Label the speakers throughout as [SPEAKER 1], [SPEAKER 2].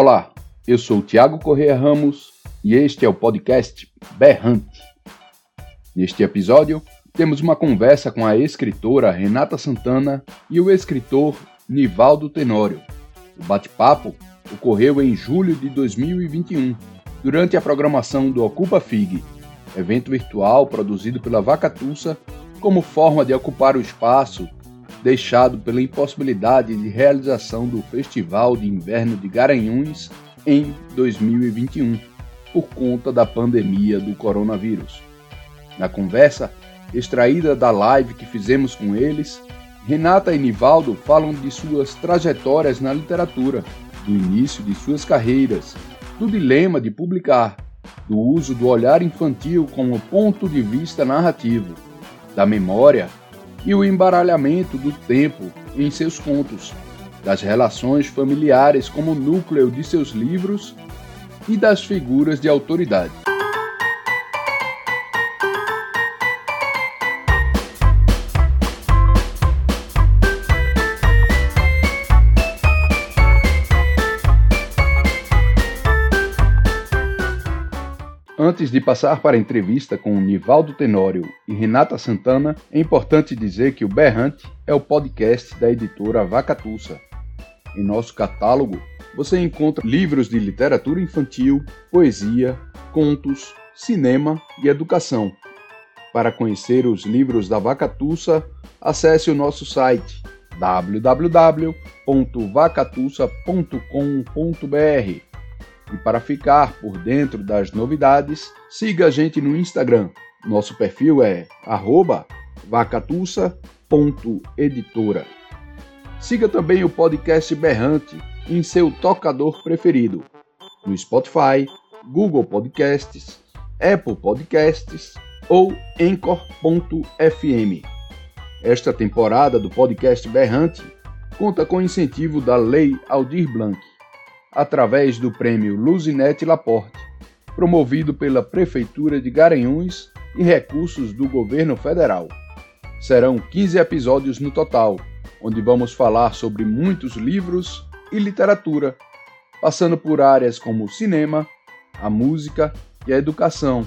[SPEAKER 1] Olá, eu sou Tiago Correia Ramos e este é o podcast Berrante. Neste episódio, temos uma conversa com a escritora Renata Santana e o escritor Nivaldo Tenório. O bate-papo ocorreu em julho de 2021, durante a programação do Ocupa FIG, evento virtual produzido pela Vacatussa como forma de ocupar o espaço deixado pela impossibilidade de realização do Festival de Inverno de Garanhuns em 2021, por conta da pandemia do coronavírus. Na conversa, extraída da live que fizemos com eles, Renata e Nivaldo falam de suas trajetórias na literatura, do início de suas carreiras, do dilema de publicar, do uso do olhar infantil como ponto de vista narrativo, da memória e o embaralhamento do tempo em seus contos, das relações familiares como núcleo de seus livros e das figuras de autoridade. Antes de passar para a entrevista com Nivaldo Tenório e Renata Santana, é importante dizer que o Berrante é o podcast da editora Vacatussa. Em nosso catálogo, você encontra livros de literatura infantil, poesia, contos, cinema e educação. Para conhecer os livros da Vacatussa, acesse o nosso site www.vacatussa.com.br e para ficar por dentro das novidades, siga a gente no Instagram. Nosso perfil é vacatussa.editora. Siga também o podcast Berrante em seu tocador preferido, no Spotify, Google Podcasts, Apple Podcasts ou Anchor.fm. Esta temporada do podcast Berrante conta com incentivo da Lei Aldir Blanc através do prêmio Luzinete Laporte, promovido pela Prefeitura de Garanhuns e recursos do governo federal. Serão 15 episódios no total, onde vamos falar sobre muitos livros e literatura, passando por áreas como cinema, a música e a educação,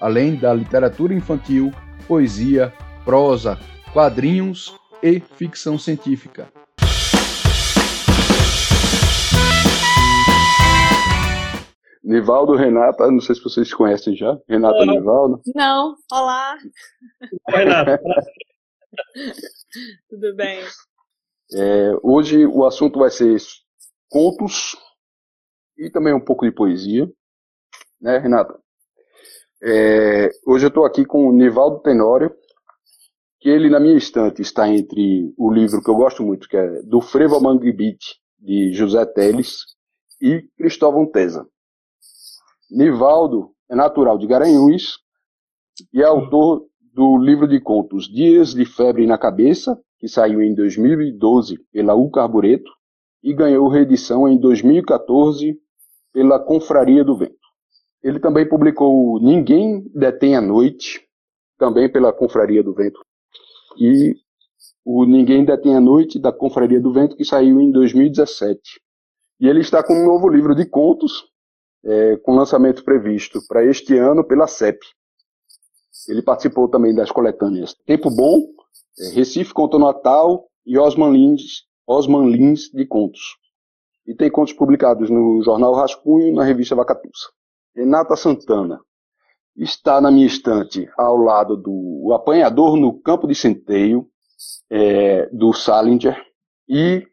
[SPEAKER 1] além da literatura infantil, poesia, prosa, quadrinhos e ficção científica. Nivaldo, Renata, não sei se vocês conhecem já. Renata
[SPEAKER 2] não.
[SPEAKER 1] Nivaldo.
[SPEAKER 2] Não, olá.
[SPEAKER 3] Renata.
[SPEAKER 2] Tudo bem.
[SPEAKER 1] É, hoje o assunto vai ser contos e também um pouco de poesia, né, Renata? É, hoje eu estou aqui com o Nivaldo Tenório, que ele na minha estante está entre o livro que eu gosto muito, que é Do Frevo ao Mangue Beat, de José Teles, e Cristóvão Tesa. Nivaldo é natural de Garanhuns e é autor do livro de contos Dias de Febre na Cabeça, que saiu em 2012 pela U Carbureto e ganhou reedição em 2014 pela Confraria do Vento. Ele também publicou Ninguém Detém a Noite, também pela Confraria do Vento, e o Ninguém Detém a Noite da Confraria do Vento, que saiu em 2017. E ele está com um novo livro de contos, é, com lançamento previsto para este ano pela CEP. Ele participou também das coletâneas Tempo Bom, é, Recife Conto Natal e Osman Lins, Osman Lins de Contos. E tem contos publicados no Jornal Rascunho na revista Vacatussa. Renata Santana está na minha estante ao lado do Apanhador no Campo de Centeio, é, do Salinger, e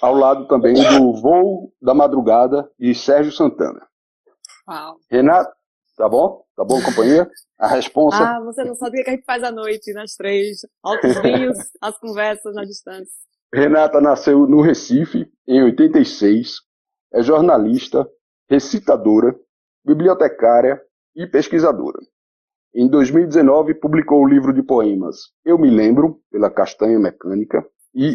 [SPEAKER 1] ao lado também do Voo da Madrugada de Sérgio Santana.
[SPEAKER 2] Uau.
[SPEAKER 1] Renata,
[SPEAKER 4] Tá bom? Tá bom, companhia? A resposta.
[SPEAKER 2] Ah, você não sabe o que a gente faz à noite, nas três. Altos vinhos, as conversas na distância.
[SPEAKER 4] Renata nasceu no Recife, em 86. É jornalista, recitadora, bibliotecária e pesquisadora. Em 2019, publicou o livro de poemas Eu Me Lembro, pela Castanha Mecânica, e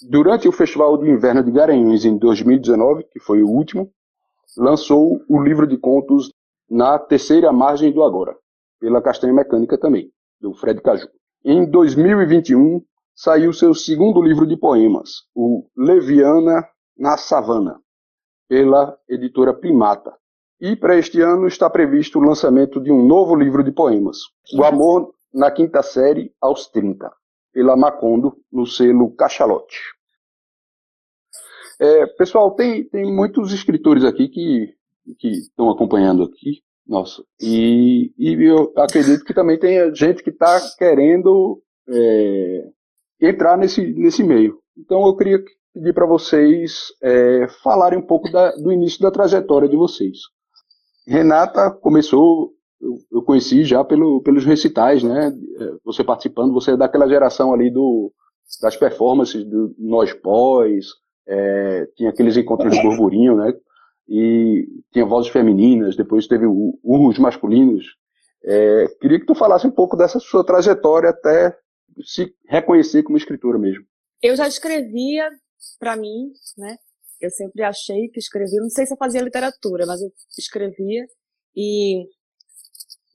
[SPEAKER 4] durante o Festival de Inverno de Garanhuns, em 2019, que foi o último, lançou o livro de contos Na Terceira Margem do Agora, pela Castanha Mecânica também, do Fred Caju. Em 2021, saiu seu segundo livro de poemas, o Leviana na Savana, pela editora Primata. E para este ano está previsto o lançamento de um novo livro de poemas, O Amor na Quinta Série aos 30, pela Macondo, no selo Cachalote. É, pessoal, tem, tem muitos escritores aqui que, que estão acompanhando aqui, nossa, e, e eu acredito que também tem gente que está querendo é, entrar nesse, nesse meio. Então eu queria pedir para vocês é, falarem um pouco da, do início da trajetória de vocês. Renata começou, eu, eu conheci já pelo, pelos recitais, né? É, você participando, você é daquela geração ali do, das performances do Nós Pós, é, tinha aqueles encontros de burburinho, né? E tinha vozes femininas, depois teve urros masculinos. É, queria que tu falasse um pouco dessa sua trajetória até se reconhecer como escritora mesmo.
[SPEAKER 2] Eu já escrevia para mim, né? Eu sempre achei que escrevia, não sei se eu fazia literatura, mas eu escrevia e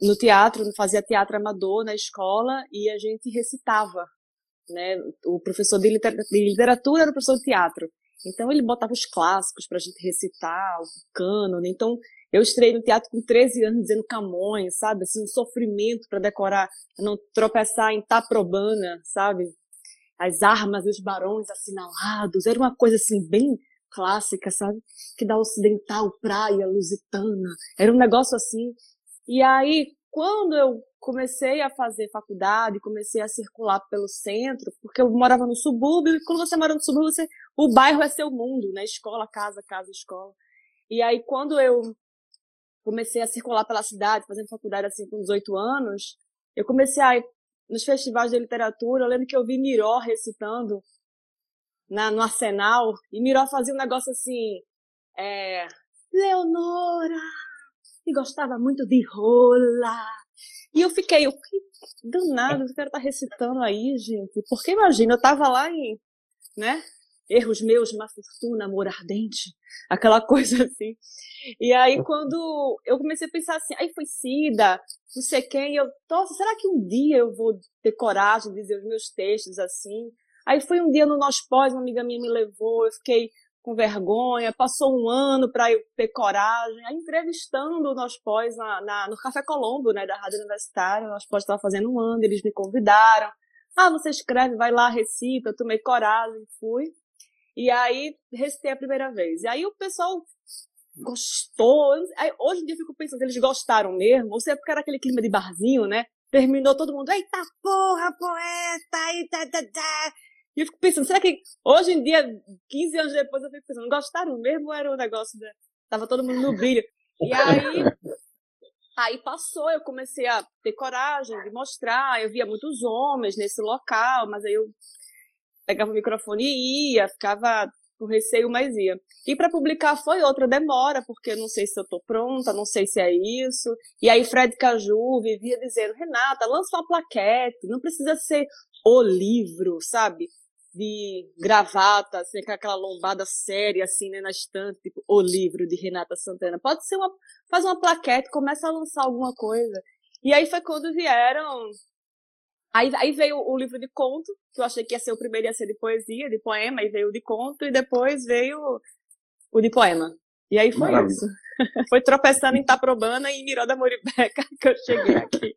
[SPEAKER 2] no teatro, fazia teatro amador na escola e a gente recitava, né? O professor de literatura era o professor de teatro. Então ele botava os clássicos pra gente recitar, o cânone. Então eu estrei no teatro com 13 anos dizendo Camões, sabe? Assim, um sofrimento para decorar, não tropeçar em Taprobana, sabe? As armas e os barões assinalados. Era uma coisa assim bem clássica, sabe? Que da ocidental praia lusitana. Era um negócio assim. E aí, quando eu comecei a fazer faculdade, comecei a circular pelo centro, porque eu morava no subúrbio, e quando você mora no subúrbio, você, o bairro é seu mundo, né? Escola, casa, casa, escola. E aí, quando eu comecei a circular pela cidade, fazendo faculdade assim com 18 anos, eu comecei a ir nos festivais de literatura, eu lembro que eu vi Miró recitando na, no Arsenal, e Miró fazia um negócio assim, é, Leonora, e gostava muito de rola. E eu fiquei, eu, que danado, o cara tá recitando aí, gente. Porque imagina, eu tava lá em, né, erros meus, má fortuna, amor ardente, aquela coisa assim. E aí, quando eu comecei a pensar assim, aí foi Cida, não sei quem, eu, nossa, será que um dia eu vou ter coragem de dizer os meus textos assim? Aí foi um dia no Nós Pós, uma amiga minha me levou, eu fiquei com vergonha, passou um ano para eu ter coragem, aí entrevistando Nós Pós na, na, no Café Colombo, né, da Rádio Universitária, Nós Pós estava fazendo um ano, eles me convidaram, ah, você escreve, vai lá, recita, eu tomei coragem, fui. E aí recitei a primeira vez. E aí o pessoal gostou. Aí, hoje em dia eu fico pensando, eles gostaram mesmo, ou se é porque era aquele clima de barzinho, né? Terminou todo mundo, eita porra, poeta, eita, tá, tá. E eu fico pensando, será que hoje em dia, 15 anos depois, eu fico pensando, gostaram mesmo era o um negócio da. Tava todo mundo no brilho. E aí. Aí passou, eu comecei a ter coragem de mostrar. Eu via muitos homens nesse local, mas aí eu pegava o microfone e ia, ficava com receio, mas ia. E para publicar foi outra demora, porque não sei se eu tô pronta, não sei se é isso. E aí Fred Caju vivia dizendo, Renata, lança uma plaquete, não precisa ser o livro, sabe? De gravata, assim, com aquela lombada séria, assim, né, na estante, tipo, o livro de Renata Santana. Pode ser uma, faz uma plaquete, começa a lançar alguma coisa. E aí foi quando vieram Aí, aí veio o livro de conto, que eu achei que ia ser o primeiro, ia ser de poesia, de poema, e veio o de conto, e depois veio o de poema. E aí foi Maravilha. isso. foi tropeçando em Taprobana e em Miró da Moribeca que eu cheguei aqui.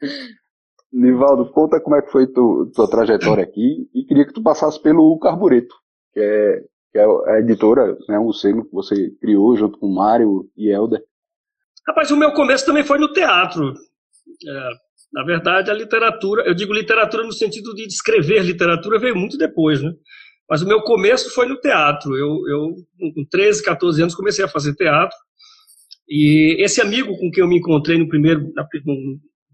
[SPEAKER 4] Nivaldo, conta como é que foi tu, tua trajetória aqui e queria que tu passasse pelo Carbureto, que é, que é a editora, né, um selo que você criou junto com Mário e Helder.
[SPEAKER 3] Rapaz, o meu começo também foi no teatro. É, na verdade, a literatura, eu digo literatura no sentido de escrever literatura, veio muito depois, né? Mas o meu começo foi no teatro. Eu, eu com 13, 14 anos, comecei a fazer teatro. E esse amigo com quem eu me encontrei no primeiro,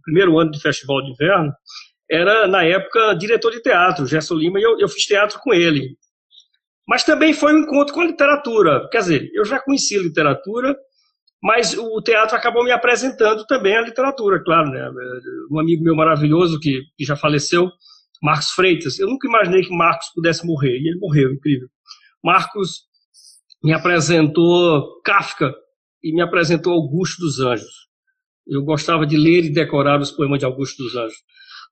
[SPEAKER 3] primeiro ano de Festival de Inverno era, na época, diretor de teatro, Gerson Lima, e eu, eu fiz teatro com ele. Mas também foi um encontro com a literatura. Quer dizer, eu já conhecia literatura, mas o teatro acabou me apresentando também a literatura, claro. Né? Um amigo meu maravilhoso, que, que já faleceu, Marcos Freitas, eu nunca imaginei que Marcos pudesse morrer, e ele morreu, incrível. Marcos me apresentou Kafka e me apresentou Augusto dos Anjos. Eu gostava de ler e decorar os poemas de Augusto dos Anjos.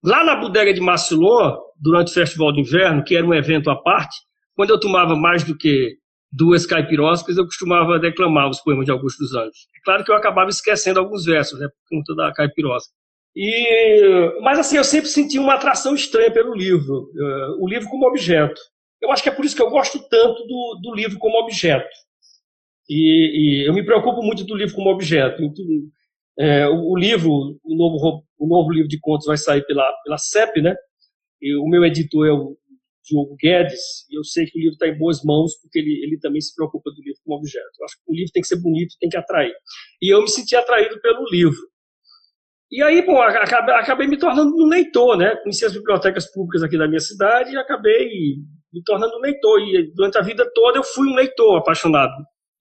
[SPEAKER 3] Lá na bodega de Macilon, durante o Festival de Inverno, que era um evento à parte, quando eu tomava mais do que duas caipiroscas, eu costumava declamar os poemas de Augusto dos Anjos. É claro que eu acabava esquecendo alguns versos, né, por conta da caipirosca. E, mas assim, eu sempre senti uma atração estranha pelo livro, uh, o livro como objeto. Eu acho que é por isso que eu gosto tanto do, do livro como objeto. E, e, eu me preocupo muito do livro como objeto. É, o, o, livro, o novo, o novo livro de contos vai sair pela, pela CEP, né? E o meu editor é o Diogo Guedes, e eu sei que o livro está em boas mãos, porque ele, ele também se preocupa do livro como objeto. Eu acho que o livro tem que ser bonito, tem que atrair. E eu me senti atraído pelo livro. E aí, bom, acabei, acabei me tornando um leitor, né? Conheci as bibliotecas públicas aqui da minha cidade e acabei me tornando um leitor. E durante a vida toda eu fui um leitor apaixonado.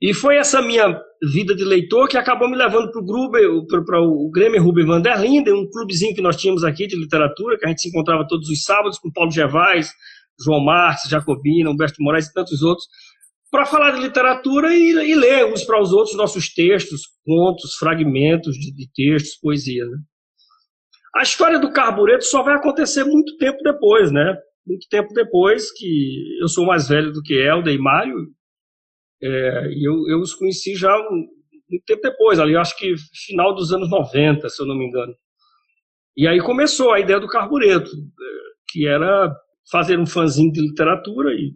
[SPEAKER 3] E foi essa minha vida de leitor que acabou me levando para o Grêmio Ruben van der Linden, um clubezinho que nós tínhamos aqui de literatura, que a gente se encontrava todos os sábados com Paulo Gervais, João Marques, Jacobina, Humberto Moraes e tantos outros, para falar de literatura e, e, ler uns para os outros nossos textos, contos, fragmentos de, de textos, poesia. Né? A história do carbureto só vai acontecer muito tempo depois, né? Muito tempo depois que eu sou mais velho do que Helder e Mário, é, eu, eu os conheci já um, muito tempo depois, ali acho que final dos anos 90, se eu não me engano. E aí começou a ideia do carbureto, é, que era fazer um fanzine de literatura e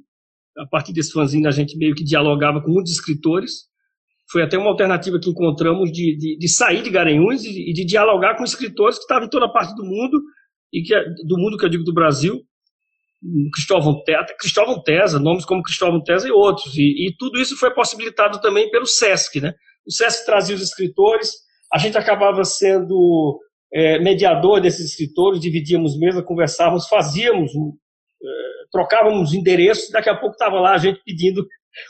[SPEAKER 3] a partir desse fanzine a gente meio que dialogava com muitos escritores. Foi até uma alternativa que encontramos de, de, de sair de Garanhuns e, de dialogar com escritores que estavam em toda parte do mundo, e que do mundo que eu digo do Brasil, Cristóvão Tesa, Cristóvão Tesa, nomes como Cristóvão Tesa e outros. E, e, tudo isso foi possibilitado também pelo SESC. Né? O SESC trazia os escritores, a gente acabava sendo é, mediador desses escritores, dividíamos mesa, conversávamos, fazíamos um, trocávamos endereços, daqui a pouco estava lá a gente pedindo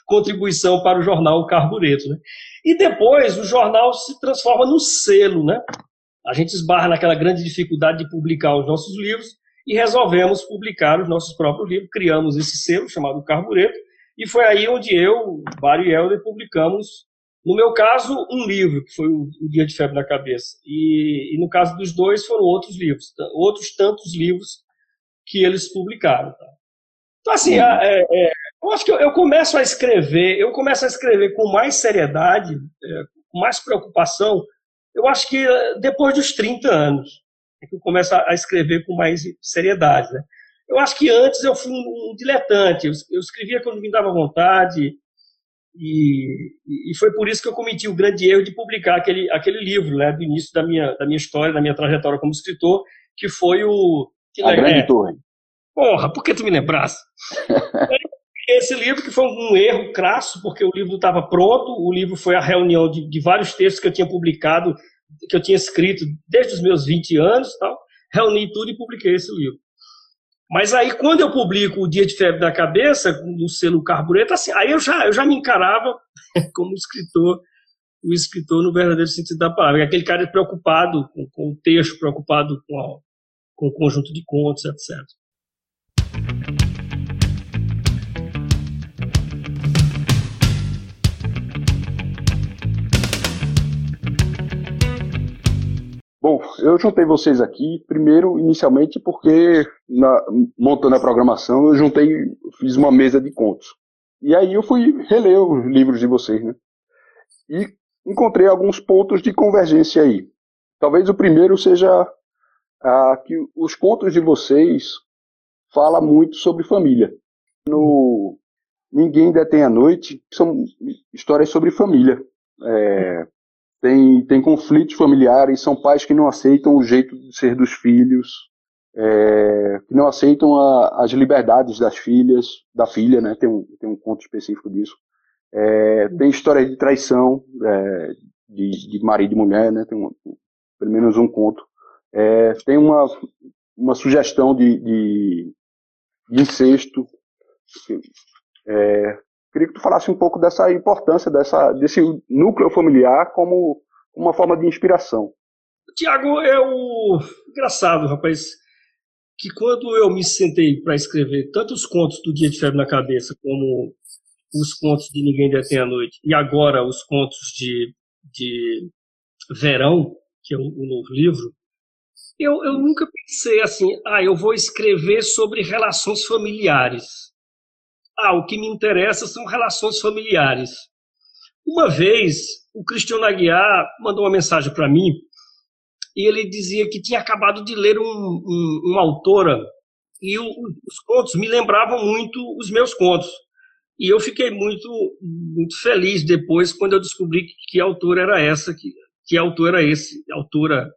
[SPEAKER 3] contribuição para o jornal Carbureto. Né? E depois o jornal se transforma no selo. Né? A gente esbarra naquela grande dificuldade de publicar os nossos livros e resolvemos publicar os nossos próprios livros, criamos esse selo chamado Carbureto, e foi aí onde eu, Mário e Helder, publicamos, no meu caso, um livro, que foi o, Dia de Febre na Cabeça, e, e, no caso dos dois foram outros livros, outros tantos livros que eles publicaram. Tá? Então, assim, é, é, eu acho que eu, eu, começo a escrever, eu começo a escrever com mais seriedade, é, com mais preocupação, eu acho que é, depois dos 30 anos, é que eu começo a, escrever com mais seriedade. Né? Eu acho que antes eu fui um, um diletante, eu, eu, escrevia quando me dava vontade, e, e, foi por isso que eu cometi o grande erro de publicar aquele, aquele livro, né, do início da minha, da minha história, da minha trajetória como escritor, que foi o... Que,
[SPEAKER 1] a Grande é, Torre.
[SPEAKER 3] Porra, por que tu me lembrasse? Esse livro que foi um erro crasso, porque o livro estava pronto, o livro foi a reunião de, de, vários textos que eu tinha publicado, que eu tinha escrito desde os meus 20 anos tal, reuni tudo e publiquei esse livro. Mas aí, quando eu publico O Dia de Febre da Cabeça, no selo Carbureto, assim, aí eu já, eu já me encarava como escritor, o escritor no verdadeiro sentido da palavra. Aquele cara preocupado com, com o texto, preocupado com, a, com o conjunto de contos, etc.
[SPEAKER 1] eu juntei vocês aqui, primeiro, inicialmente, porque na, montando a programação, eu juntei, fiz uma mesa de contos. E aí eu fui reler os livros de vocês, né? E encontrei alguns pontos de convergência aí. Talvez o primeiro seja que os contos de vocês fala muito sobre família. No Ninguém Detém a Noite, são histórias sobre família. É, tem, tem conflitos familiares, são pais que não aceitam o jeito de ser dos filhos, é, que não aceitam a, as liberdades das filhas, da filha, né? Tem um, tem um conto específico disso. É, tem histórias de traição, é,
[SPEAKER 4] de, de marido e mulher, né? Tem um, pelo menos um conto. É, tem uma, uma sugestão de, de, de incesto. É, queria que tu falasse um pouco dessa importância dessa, desse núcleo familiar como uma forma de inspiração.
[SPEAKER 3] Tiago, é o engraçado, rapaz, que quando eu me sentei para escrever tanto os contos do Dia de Febre na Cabeça como os contos de Ninguém Detém a Noite e agora os contos de, de Verão, que é o, o novo livro, eu, eu nunca pensei assim, ah, eu vou escrever sobre relações familiares. Ah, o que me interessa são relações familiares. Uma vez, o Cristiano Aguiar mandou uma mensagem para mim e ele dizia que tinha acabado de ler um, um, uma autora e o, os contos me lembravam muito os meus contos. E eu fiquei muito, muito feliz depois quando eu descobri que, que autor era essa, que, que autor era esse, autora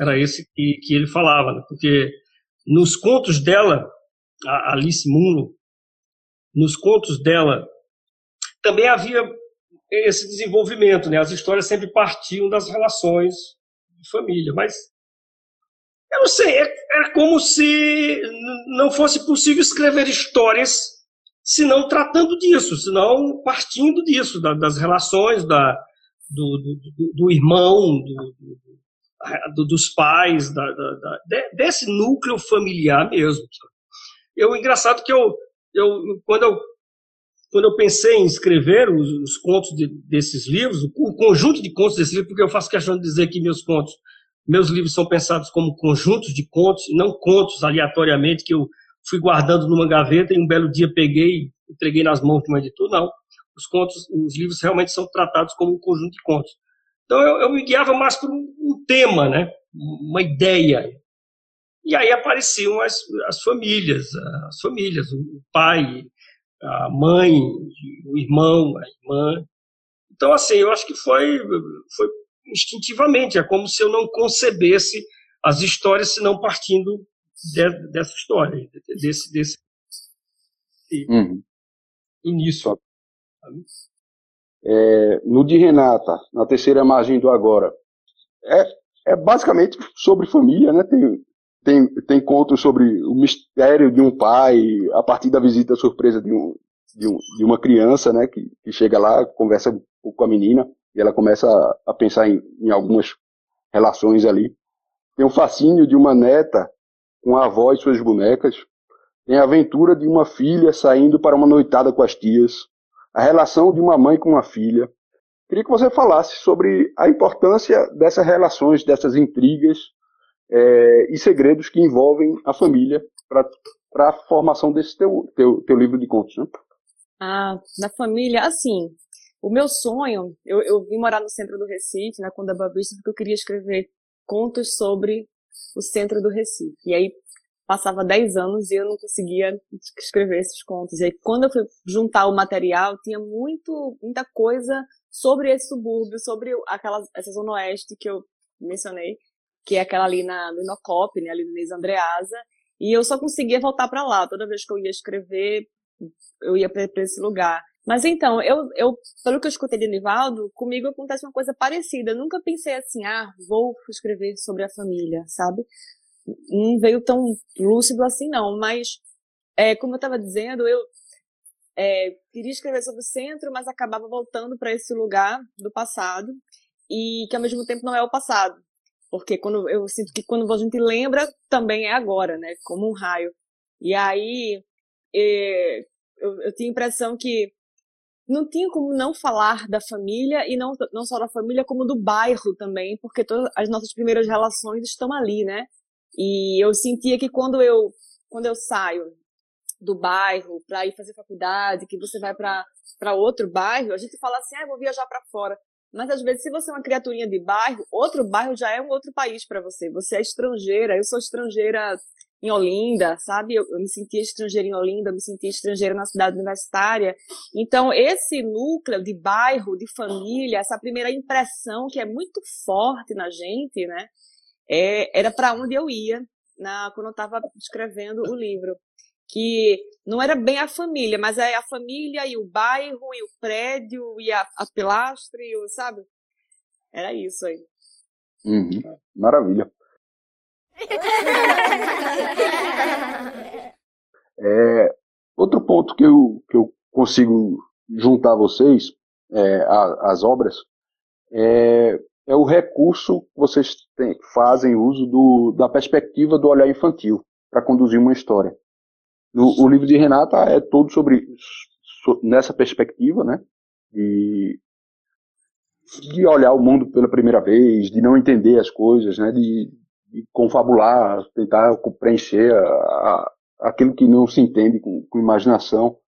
[SPEAKER 3] era esse que, que ele falava, né? porque nos contos dela, a Alice Munro, nos contos dela, também havia esse desenvolvimento, né? As histórias sempre partiam das relações de família, mas eu não sei, é, é como se não fosse possível escrever histórias se não tratando disso, se não partindo disso, da, das relações da, do, do, do irmão, do, dos pais, da, desse núcleo familiar mesmo. Eu engraçado que eu, eu quando eu quando eu pensei em escrever os, os contos de, desses livros, o, o, conjunto de contos desses livros, porque eu faço questão de dizer que meus contos, meus livros são pensados como conjuntos de contos, não contos aleatoriamente que eu fui guardando numa gaveta e um belo dia peguei e entreguei nas mãos de um editor, não. Os contos, os livros realmente são tratados como um conjunto de contos. Então eu, eu me guiava mais por um, um, tema, né? Uma ideia. E aí apareciam as, as famílias, as famílias, o pai, a mãe, o irmão, a irmã. Então, assim, eu acho que foi, foi instintivamente, é como se eu não concebesse as histórias se não partindo de, dessa história, desse, desse uhum. início.
[SPEAKER 4] É, no de Renata, na terceira margem do agora, é, é basicamente sobre família, né? Tem, tem, tem contos sobre o mistério de um pai a partir da visita surpresa de, um, de, um, de uma criança, né, que, que chega lá, conversa com a menina e ela começa a, a pensar em, em algumas relações ali. Tem o fascínio de uma neta com a avó e suas bonecas. Tem a aventura de uma filha saindo para uma noitada com as tias. A relação de uma mãe com uma filha. Queria que você falasse sobre a importância dessas relações, dessas intrigas é, e segredos que envolvem a família para a formação desse teu, teu, teu livro de contos, né?
[SPEAKER 2] Ah, na família, assim, o meu sonho, eu, eu vim morar no centro do Recife, na Conda Babista, porque eu queria escrever contos sobre o centro do Recife. E aí passava 10 anos e eu não conseguia escrever esses contos. E aí quando eu fui juntar o material, tinha muito, muita coisa sobre esse subúrbio, sobre aquelas, essa zona oeste que eu mencionei, que é aquela ali na, no Inocop, né, ali no Inês Andreasa, e eu só conseguia voltar para lá. Toda vez que eu ia escrever, eu ia para esse lugar. Mas então, eu, eu, pelo que eu escutei de Nivaldo, comigo acontece uma coisa parecida. Eu nunca pensei assim, ah, vou escrever sobre a família, sabe? Não veio tão lúcido assim, não. Mas, é, como eu estava dizendo, eu é, queria escrever sobre o centro, mas acabava voltando para esse lugar do passado e que ao mesmo tempo não é o passado. Porque quando eu sinto que quando a gente lembra, também é agora, né? Como um raio. E aí é, eu, eu tinha a impressão que não tinha como não falar da família e não, não só da família, como do bairro também, porque todas as nossas primeiras relações estão ali, né? E eu sentia que quando eu quando eu saio do bairro para ir fazer faculdade, que você vai para outro bairro, a gente fala assim, ah, vou viajar para fora. Mas às vezes, se você é uma criaturinha de bairro, outro bairro já é um outro país para você. Você é estrangeira, eu sou estrangeira em Olinda, sabe? Eu, eu, me sentia estrangeira em Olinda, eu me sentia estrangeira na cidade universitária. Então, esse núcleo de bairro, de família, essa primeira impressão que é muito forte na gente, né? É, era para onde eu ia na, quando eu estava escrevendo o livro que não era bem a família, mas é a família e o bairro e o prédio e a, a pilastra sabe? Era isso aí.
[SPEAKER 4] Uhum. Maravilha. É, outro ponto que eu, que eu consigo juntar vocês, é, a, as obras, é, é o recurso que vocês têm, fazem uso do, da perspectiva do olhar infantil para conduzir uma história. O, o, livro de Renata é todo sobre so, nessa perspectiva, né? De, de olhar o mundo pela primeira vez, de não entender as coisas, né? De, de confabular, tentar preencher a, a, aquilo que não se entende com, com imaginação.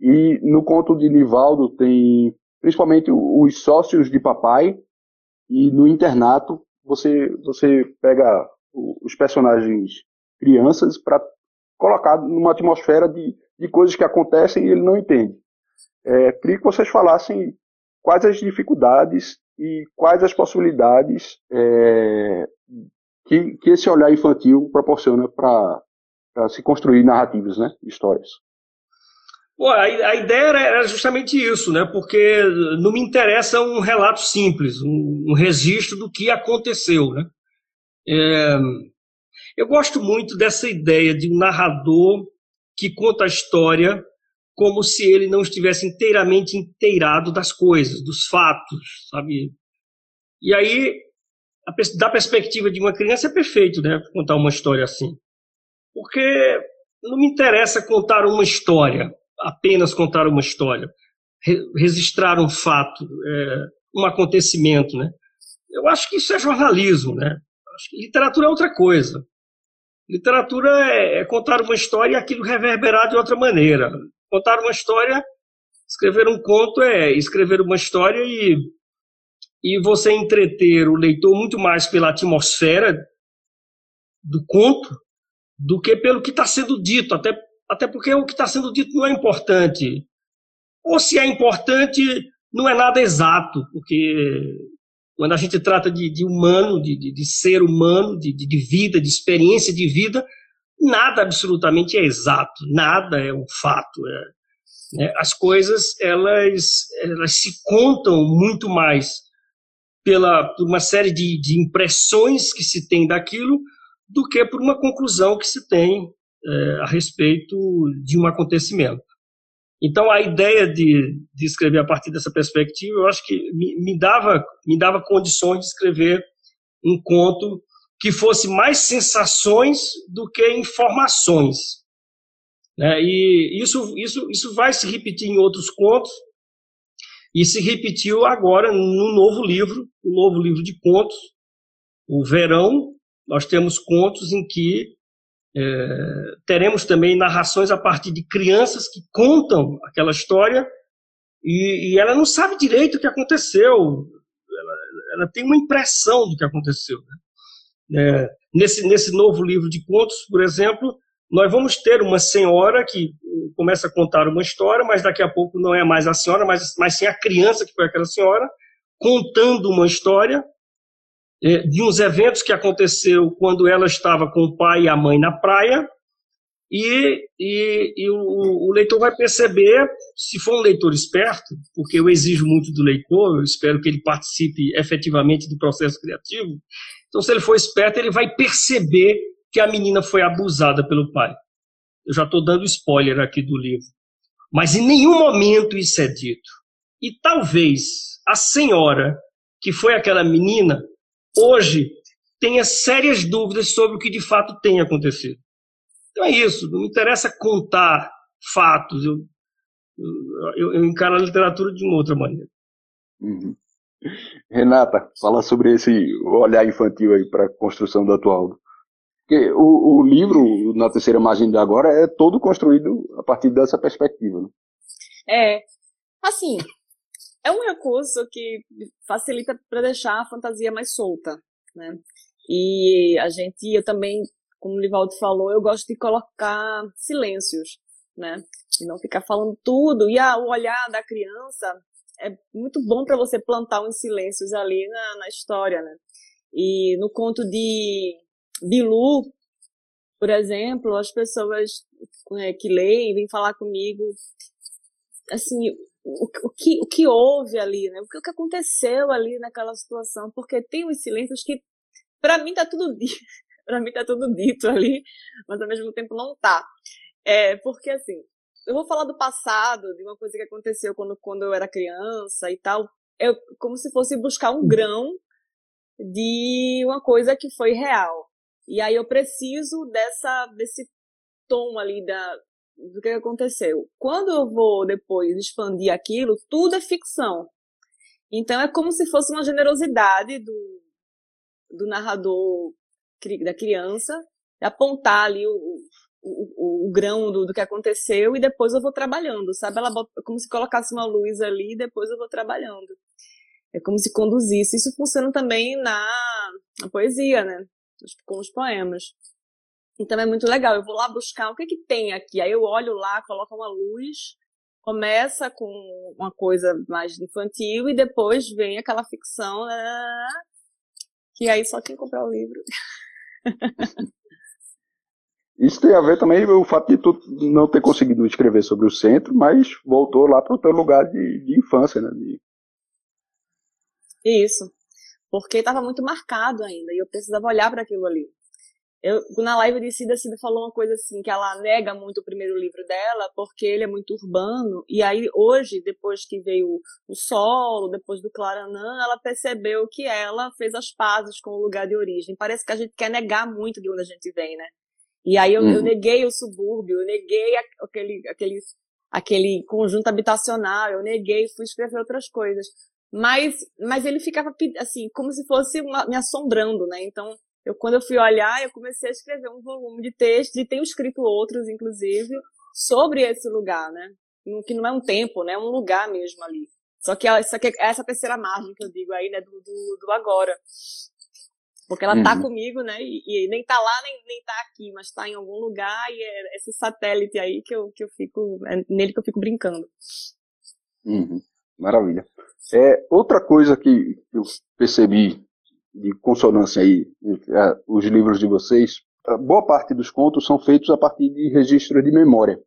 [SPEAKER 4] E no conto de Nivaldo tem principalmente os sócios de papai e no internato você você pega os personagens crianças para colocar numa atmosfera de, de coisas que acontecem e ele não entende. É, queria que vocês falassem quais as dificuldades e quais as possibilidades é, que, que esse olhar infantil proporciona para se construir narrativas, né, histórias.
[SPEAKER 3] Pô, a, a, ideia era justamente isso, né? Porque não me interessa um relato simples, um, um registro do que aconteceu, né? É, eu gosto muito dessa ideia de um narrador que conta a história como se ele não estivesse inteiramente inteirado das coisas, dos fatos, sabe? E aí, da perspectiva de uma criança, é perfeito, né? Contar uma história assim. Porque não me interessa contar uma história apenas contar uma história, re registrar um fato, é, um acontecimento, né? Eu acho que isso é jornalismo, né? Literatura é outra coisa. Literatura é, é contar uma história e aquilo reverberar de outra maneira. Contar uma história, escrever um conto é escrever uma história e e você entreter o leitor muito mais pela atmosfera do conto do que pelo que está sendo dito, até até porque o que está sendo dito não é importante. Ou se é importante, não é nada exato, porque quando a gente trata de, de humano, de, de, de, ser humano, de, de, vida, de experiência de vida, nada absolutamente é exato, nada é um fato. É, é, as coisas elas, elas se contam muito mais pela por uma série de, de impressões que se tem daquilo do que por uma conclusão que se tem é, a respeito de um acontecimento. Então, a ideia de, de escrever a partir dessa perspectiva, eu acho que me, me, dava, me dava condições de escrever um conto que fosse mais sensações do que informações. Né? E isso, isso, isso vai se repetir em outros contos, e se repetiu agora no novo livro, o novo livro de contos, o Verão. Nós temos contos em que é, teremos também narrações a partir de crianças que contam aquela história e, e ela não sabe direito o que aconteceu. Ela, ela tem uma impressão do que aconteceu. Né? É, nesse, nesse novo livro de contos, por exemplo, nós vamos ter uma senhora que começa a contar uma história, mas daqui a pouco não é mais a senhora, mas, mas sim a criança que foi aquela senhora, contando uma história de uns eventos que aconteceu quando ela estava com o pai e a mãe na praia, e, e, e o, o, leitor vai perceber, se for um leitor esperto, porque eu exijo muito do leitor, eu espero que ele participe efetivamente do processo criativo. Então, se ele for esperto, ele vai perceber que a menina foi abusada pelo pai. Eu já estou dando spoiler aqui do livro. Mas em nenhum momento isso é dito. E talvez a senhora, que foi aquela menina, hoje tenha sérias dúvidas sobre o que de fato tem acontecido. Então é isso, não me interessa contar fatos, eu, eu, eu encaro a literatura de uma outra maneira.
[SPEAKER 4] Uhum. Renata, fala sobre esse olhar infantil aí para a construção do atual. Porque o, o, livro, na terceira margem de agora, é todo construído a partir dessa perspectiva. Né?
[SPEAKER 2] É, assim, é um recurso que facilita para deixar a fantasia mais solta, né? E a gente, eu também, como o Livaldo falou, eu gosto de colocar silêncios, né? E não ficar falando tudo. E a, o olhar da criança é muito bom para você plantar uns silêncios ali na, na história, né? E no conto de Bilu, por exemplo, as pessoas né, que leem vêm falar comigo, assim, o, o, que, o que houve ali, né? O que, o que aconteceu ali naquela situação, porque tem os silêncios que, para mim, tá tudo dito, para mim tá tudo dito ali, mas ao mesmo tempo não tá. É, porque assim, eu vou falar do passado, de uma coisa que aconteceu quando, quando eu era criança e tal, é como se fosse buscar um grão de uma coisa que foi real. E aí eu preciso dessa desse tom ali da do que aconteceu. Quando eu vou depois expandir aquilo, tudo é ficção. Então é como se fosse uma generosidade do, do narrador da criança, apontar ali o, o, o, o grão do, do, que aconteceu e depois eu vou trabalhando, sabe? Ela bota, como se colocasse uma luz ali e depois eu vou trabalhando. É como se conduzisse. Isso funciona também na, na poesia, né? Com os poemas. Então é muito legal. Eu vou lá buscar o que que tem aqui. Aí eu olho lá, coloco uma luz, começa com uma coisa mais infantil e depois vem aquela ficção, né? que aí só quem comprar o livro.
[SPEAKER 4] Isso tem a ver também com o fato de tu não ter conseguido escrever sobre o centro, mas voltou lá para o teu lugar de, de infância, né? De...
[SPEAKER 2] Isso. Porque estava muito marcado ainda e eu precisava olhar para aquilo ali. Eu, na live de Cida, Cida falou uma coisa assim, que ela nega muito o primeiro livro dela, porque ele é muito urbano, e aí hoje, depois que veio o solo, depois do Claranã, ela percebeu que ela fez as pazes com o lugar de origem. Parece que a gente quer negar muito de onde a gente vem, né? E aí eu, uhum. eu neguei o subúrbio, eu neguei aquele, aquele, aquele conjunto habitacional, eu neguei, fui escrever outras coisas. Mas, mas ele ficava assim, como se fosse uma, me assombrando, né? Então, eu, quando eu fui olhar, eu comecei a escrever um volume de textos, e tenho escrito outros, inclusive, sobre esse lugar, né? Que não é um tempo, né? É um lugar mesmo ali. Só que essa, essa terceira margem que eu digo aí, né? Do, do, do agora. Porque ela tá uhum. comigo, né? E, e, nem tá lá, nem, nem tá aqui, mas tá em algum lugar e é esse satélite aí que eu, que eu fico. É nele que eu fico brincando.
[SPEAKER 4] Uhum. Maravilha. É, outra coisa que eu percebi de consonância aí entre é, os livros de vocês, boa parte dos contos são feitos a partir de registros de memória.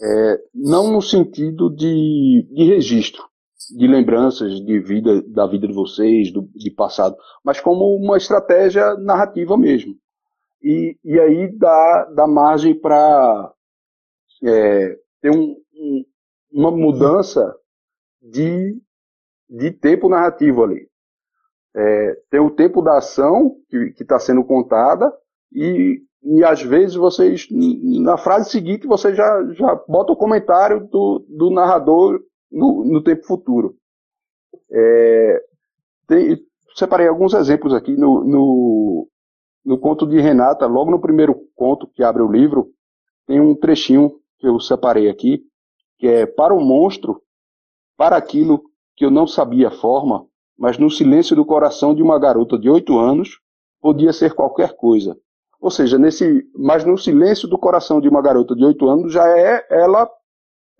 [SPEAKER 4] É, não no sentido de, de registro, de lembranças de vida, da vida de vocês, do, de passado, mas como uma estratégia narrativa mesmo. E, e aí dá, dá margem para é, ter um, um, uma mudança de, de tempo narrativo ali. É, tem o tempo da ação que está sendo contada e, e às vezes vocês, na frase seguinte, você já, já bota o comentário do, do narrador no, no tempo futuro. É, tem, separei alguns exemplos aqui no, no, no conto de Renata, logo no primeiro conto que abre o livro, tem um trechinho que eu separei aqui, que é para o monstro, para aquilo que eu não sabia forma, mas no silêncio do coração de uma garota de oito anos podia ser qualquer coisa. Ou seja, nesse, mas no silêncio do coração de uma garota de oito anos já é ela,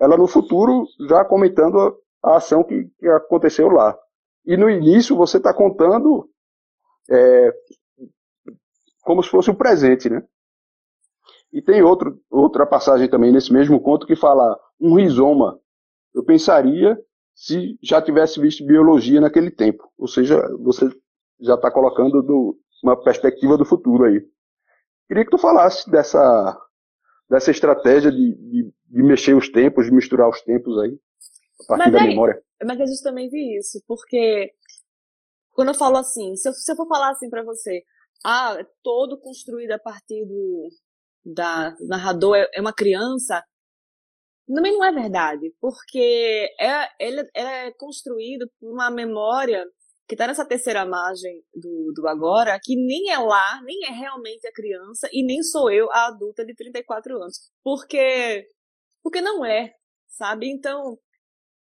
[SPEAKER 4] ela no futuro já comentando a, a ação que, que, aconteceu lá. E no início você está contando é, como se fosse um presente, né? E tem outro, outra passagem também nesse mesmo conto que fala um rizoma. Eu pensaria se já tivesse visto biologia naquele tempo. Ou seja, você já está colocando do, uma perspectiva do futuro aí. Queria que tu falasse dessa, dessa estratégia de, de, de mexer os tempos, de misturar os tempos aí, a partir mas da é, memória.
[SPEAKER 2] Mas eu justamente isso, porque quando eu falo assim, se eu, se eu for falar assim para você, ah, é todo construído a partir do da narrador é, é uma criança, também não é verdade, porque é, ele é construído por uma memória que está nessa terceira margem do, do agora, que nem é lá, nem é realmente a criança, e nem sou eu a adulta de 34 anos. Porque, porque não é, sabe? Então,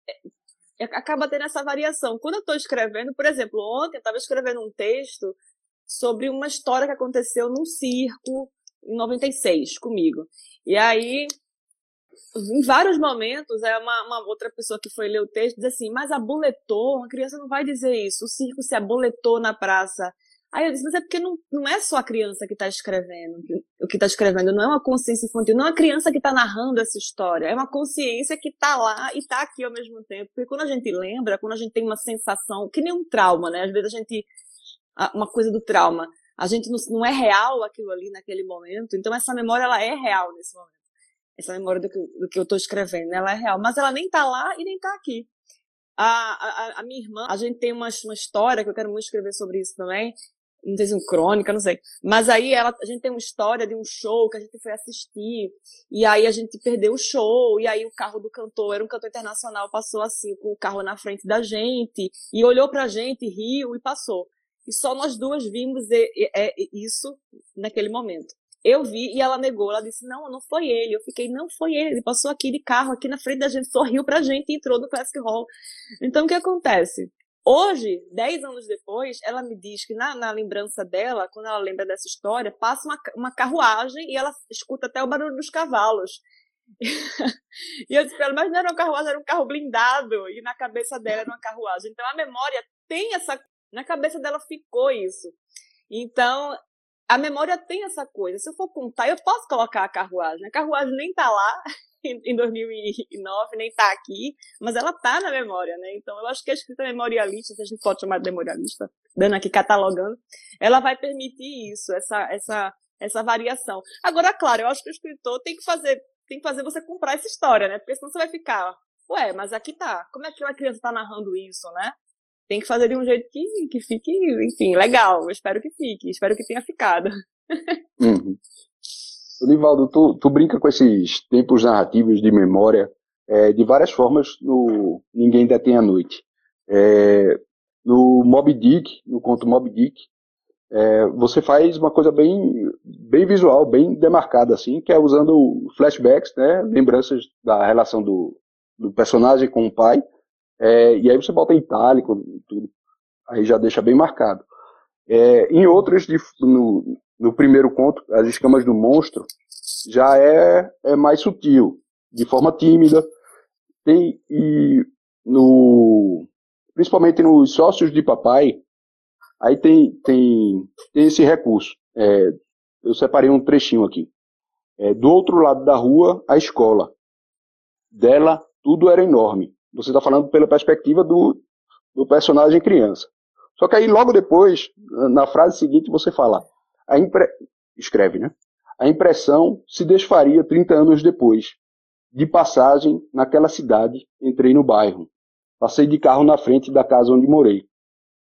[SPEAKER 2] é, é, acaba tendo essa variação. Quando eu estou escrevendo, por exemplo, ontem eu estava escrevendo um texto sobre uma história que aconteceu num circo em 96 comigo. E aí em vários momentos, é uma, uma, outra pessoa que foi ler o texto diz assim, mas aboletou, uma criança não vai dizer isso. O circo se aboletou na praça. Aí eu disse, mas é porque não, não é só a criança que está escrevendo, o que está escrevendo não é uma consciência infantil, não é a criança que está narrando essa história, é uma consciência que está lá e está aqui ao mesmo tempo. Porque quando a gente lembra, quando a gente tem uma sensação, que nem um trauma, né? Às vezes a gente, uma coisa do trauma, a gente não, não é real aquilo ali naquele momento, então essa memória ela é real nesse momento. Essa memória do que, do que eu estou escrevendo, ela é real, mas ela nem está lá e nem está aqui. A, a, a, minha irmã, a gente tem uma, uma história que eu quero muito escrever sobre isso também, não sei se um crônica, não sei. Mas aí ela, a gente tem uma história de um show que a gente foi assistir, e aí a gente perdeu o show, e aí o carro do cantor, era um cantor internacional, passou assim, com o carro na frente da gente, e olhou pra gente, riu e passou. E só nós duas vimos isso naquele momento. Eu vi e ela negou. Ela disse: Não, não foi ele. Eu fiquei: Não foi ele. Ele passou aqui de carro, aqui na frente da gente, sorriu pra gente e entrou no Classic Hall. Então o que acontece? Hoje, dez anos depois, ela me diz que na, na, lembrança dela, quando ela lembra dessa história, passa uma, uma carruagem e ela escuta até o barulho dos cavalos. e eu disse pra ela, mas não era uma carruagem, era um carro blindado. E na cabeça dela era uma carruagem. Então a memória tem essa. Na cabeça dela ficou isso. Então, a memória tem essa coisa. Se eu for contar, eu posso colocar a carruagem. A carruagem nem tá lá, em 2009, nem está aqui, mas ela está na memória, né? Então eu acho que a escrita memorialista, se a gente pode chamar de memorialista, dando aqui catalogando, ela vai permitir isso, essa, essa, essa variação. Agora, claro, eu acho que o escritor tem que fazer, tem que fazer você comprar essa história, né? Porque senão você vai ficar, ué, mas aqui tá, como é que uma criança está narrando isso, né? Tem que fazer de um jeito que, que fique, enfim, legal. Eu espero que fique, espero que tenha ficado.
[SPEAKER 4] Uhum. Nivaldo, tu, tu brinca com esses tempos narrativos de memória é, de várias formas no Ninguém Detém a Noite. É, no Moby Dick, no conto Moby Dick, é, você faz uma coisa bem, bem visual, bem demarcada, assim, que é usando flashbacks, né, lembranças da relação do, do personagem com o pai, é, e aí você bota em itálico, tudo, aí já deixa bem marcado. É, em outros, de, no, no primeiro conto, As Escamas do Monstro, já é, é mais sutil, de forma tímida. Tem, e no, principalmente nos Sócios de Papai, aí tem, tem, tem esse recurso. É, eu separei um trechinho aqui. É, do outro lado da rua, a escola. Dela, tudo era enorme. Você está falando pela perspectiva do, do personagem criança. Só que aí logo depois, na frase seguinte, você fala: a impre... escreve, né? A impressão se desfaria 30 anos depois. De passagem naquela cidade, entrei no bairro. Passei de carro na frente da casa onde morei.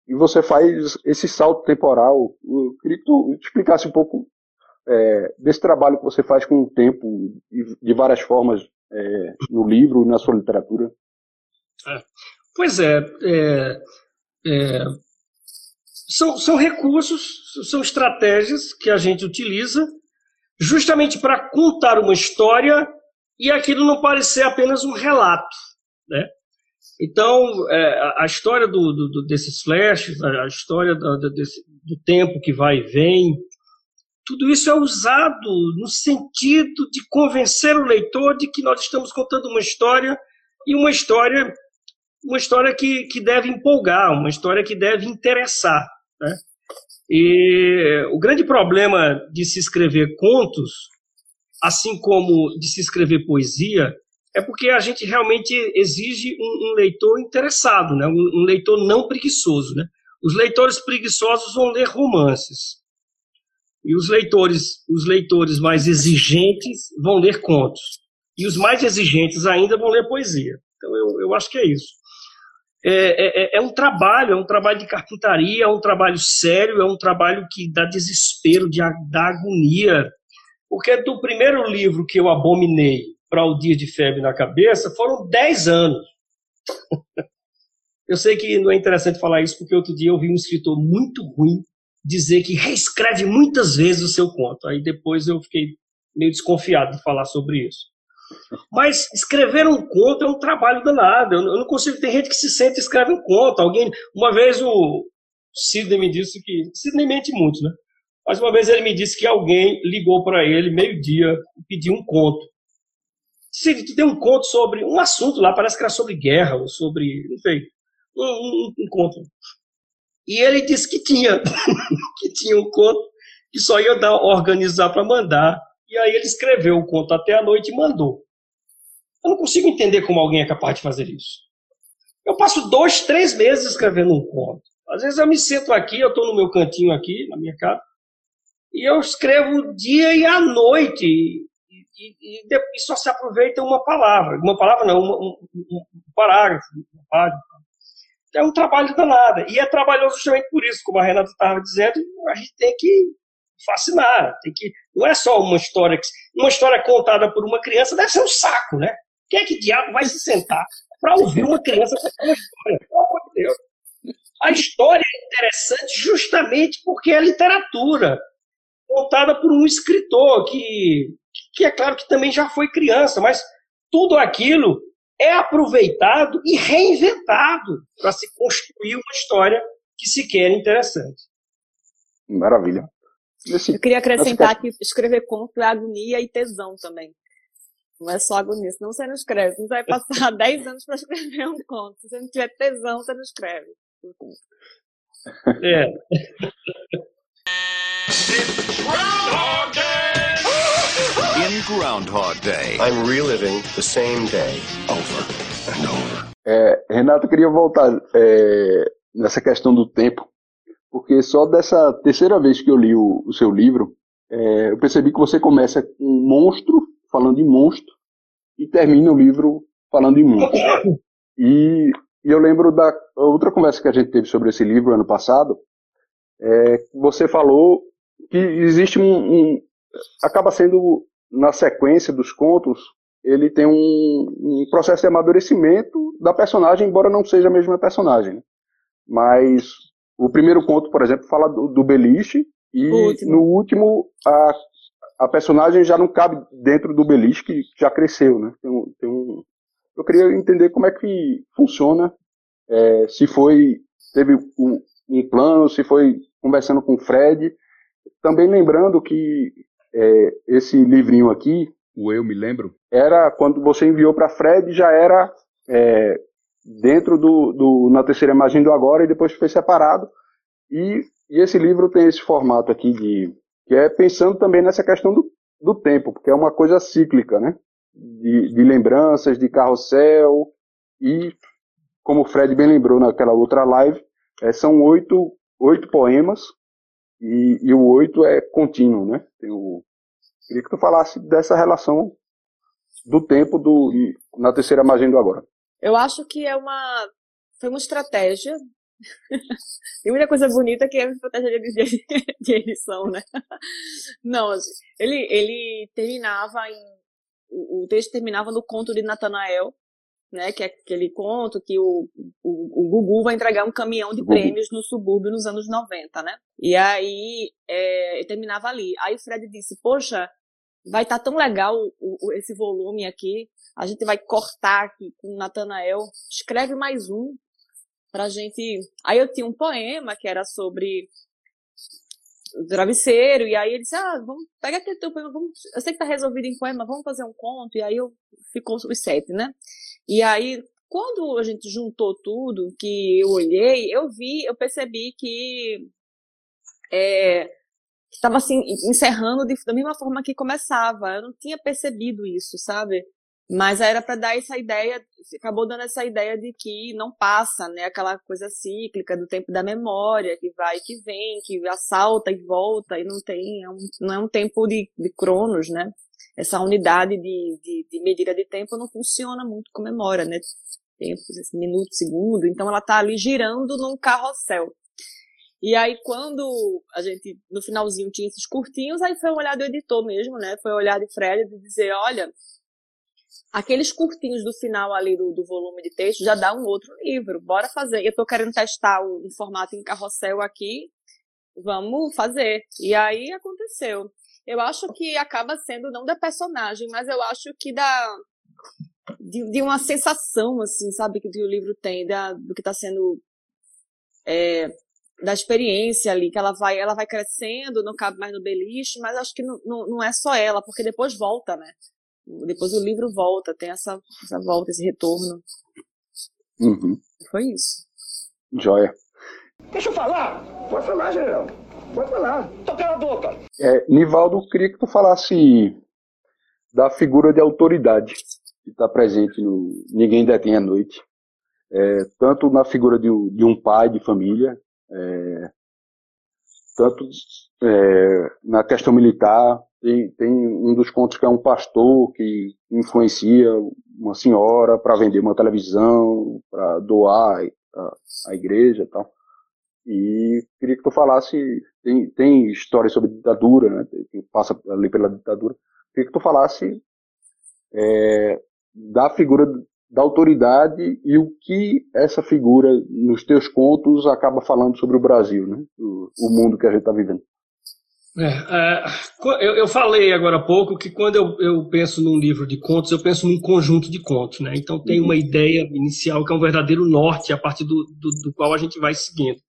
[SPEAKER 4] E você faz esse salto temporal. Eu queria que tu explicasse um pouco é, desse trabalho que você faz com o tempo, de várias formas, é, no livro e na sua literatura.
[SPEAKER 3] É. Pois é, é, é são, são recursos, são estratégias que a gente utiliza justamente para contar uma história e aquilo não parecer apenas um relato. Né? Então, é, a história do, do, desses flashes, a história do, do tempo que vai e vem, tudo isso é usado no sentido de convencer o leitor de que nós estamos contando uma história e uma história uma história que, que deve empolgar, uma história que deve interessar. Né? E o grande problema de se escrever contos, assim como de se escrever poesia, é porque a gente realmente exige um, um leitor interessado, né? Um, um, leitor não preguiçoso. Né? Os leitores preguiçosos vão ler romances. E os leitores, os leitores mais exigentes vão ler contos. E os mais exigentes ainda vão ler poesia. Então eu, eu acho que é isso. É, é, é, é, um trabalho, é um trabalho de carpintaria, é um trabalho sério, é um trabalho que dá desespero, de, dá agonia. Porque do primeiro livro que eu abominei para o Dia de Febre na Cabeça foram 10 anos. eu sei que não é interessante falar isso, porque outro dia eu vi um escritor muito ruim dizer que reescreve muitas vezes o seu conto. Aí depois eu fiquei meio desconfiado de falar sobre isso. Mas escrever um conto é um trabalho danado. Eu não consigo. Tem gente que se sente e escreve um conto. Alguém, uma vez o Sidney me disse que Sidney mente muito, né? Mas uma vez ele me disse que alguém ligou para ele meio dia e pediu um conto. Sidney, tu tem um conto sobre um assunto lá, parece que era sobre guerra ou sobre, não sei, um, um, um conto. E ele disse que tinha, que tinha um conto que só ia dar, organizar para mandar. E aí ele escreveu o conto até a noite e mandou. Eu não consigo entender como alguém é capaz de fazer isso. Eu passo dois, três meses escrevendo um conto. Às vezes eu me sento aqui, eu estou no meu cantinho aqui, na minha casa, e eu escrevo dia e à noite, e, e, e só se aproveita uma palavra. Uma palavra não, um, um, um parágrafo, uma página. É um trabalho danado. E é trabalhoso justamente por isso, como a Renata estava dizendo, a gente tem que fascinar. Tem que, não é só uma história que, uma história contada por uma criança deve ser um saco, né? Quem é que diabo vai se sentar para ouvir uma criança contar uma história? Pelo amor de Deus. A história é interessante justamente porque é literatura contada por um escritor que, que é claro que também já foi criança, mas tudo aquilo é aproveitado e reinventado para se construir uma história que se quer interessante.
[SPEAKER 4] Maravilha.
[SPEAKER 2] Eu queria acrescentar que escrever conto é agonia e tesão também. Não é só agonia, senão você não escreve. Você vai passar 10 anos para escrever um conto. Se você não tiver tesão, você não escreve.
[SPEAKER 3] É.
[SPEAKER 5] In Groundhog Day, I'm reliving the same day over and over.
[SPEAKER 4] É, Renato, queria voltar é, nessa questão do tempo, porque só dessa terceira vez que eu li o, o seu livro, é, eu percebi que você começa com um monstro, falando de monstro, e termina o livro falando de monstro. E, e eu lembro da outra conversa que a gente teve sobre esse livro ano passado, é, você falou que existe um, um, acaba sendo na sequência dos contos ele tem um, um, processo de amadurecimento da personagem embora não seja a mesma personagem né? mas o primeiro conto por exemplo fala do, do beliche e último. no último a, a personagem já não cabe dentro do beliche que já cresceu né tem um, tem um eu queria entender como é que funciona é, se foi teve um, um plano se foi conversando com o Fred também lembrando que é, esse livrinho aqui, o Eu Me Lembro, era quando você enviou para Fred, já era é, dentro do, do, Na Terceira Imagem do Agora e depois foi separado. E, e, esse livro tem esse formato aqui de. Que é pensando também nessa questão do, do tempo, porque é uma coisa cíclica, né? De, de lembranças, de carrossel, e como o Fred bem lembrou naquela outra live, é, são oito, oito poemas e, e o 8 é contínuo, né? Tem o... Queria que tu falasse dessa relação do tempo do, na terceira margem do agora.
[SPEAKER 2] Eu acho que é uma foi uma estratégia. Tem muita coisa bonita que é estratégia de, de, edição, né? Não, assim, ele, ele terminava em. O, o texto terminava no conto de Natanael, né, que é aquele conto que o, o, o Gugu vai entregar um caminhão de Gugu. prêmios no subúrbio nos anos 90, né? E aí é, terminava ali. Aí o Fred disse, poxa, vai estar tá tão legal o, o, esse volume aqui, a gente vai cortar aqui com o Natanael, escreve mais um pra gente... Aí eu tinha um poema que era sobre o travesseiro, e aí ele disse, ah, vamos, pega aquele teu poema, vamos, eu sei que tá resolvido em poema, vamos fazer um conto, e aí eu, ficou os sete, né? E aí, quando a gente juntou tudo, que eu olhei, eu vi, eu percebi que é, estava assim, encerrando de, da mesma forma que começava. Eu não tinha percebido isso, sabe? Mas era para dar essa ideia, acabou dando essa ideia de que não passa, né? Aquela coisa cíclica do tempo da memória, que vai e que vem, que assalta e volta, e não tem, é um, não é um tempo de, de cronos, né? essa unidade de, de, de, medida de tempo não funciona muito com memória, né? Tempos, esse minuto, segundo. Então ela está ali girando num carrossel. E aí quando a gente, no finalzinho, tinha esses curtinhos, aí foi olhar do editor mesmo, né? Foi olhar de Fred de dizer, olha, aqueles curtinhos do final ali do, do volume de texto já dá um outro livro, bora fazer. Eu estou querendo testar o formato em carrossel aqui, vamos fazer. E aí aconteceu. Eu acho que acaba sendo não da personagem, mas eu acho que da de, de uma sensação assim, sabe, que, que o livro tem da, do que está sendo é, da experiência ali, que ela vai, ela vai crescendo, não cabe mais no beliche, mas acho que não, não, não é só ela, porque depois volta, né? Depois o livro volta, tem essa, essa volta, esse retorno.
[SPEAKER 4] Uhum.
[SPEAKER 2] Foi isso.
[SPEAKER 4] Joia.
[SPEAKER 6] Deixa eu falar. Pode falar, general. Pode falar. Cala a boca.
[SPEAKER 4] É, Nivaldo, queria que tu falasse da figura de autoridade que está presente no Ninguém Detém a Noite. É, tanto na figura de, de, um pai de família, é, tanto é, na questão militar, tem, tem, um dos contos que é um pastor que influencia uma senhora para vender uma televisão, para doar a, a igreja e tal. E queria que tu falasse, tem, tem histórias sobre ditadura, né, que passa ali pela ditadura, queria que tu falasse é, da figura da autoridade e o que essa figura nos teus contos acaba falando sobre o Brasil, né? o, o mundo que a gente está vivendo.
[SPEAKER 3] É, é, eu, eu, falei agora há pouco que quando eu, eu, penso num livro de contos, eu penso num conjunto de contos, né? Então tem uma ideia inicial que é um verdadeiro norte a partir do, do, do qual a gente vai seguindo.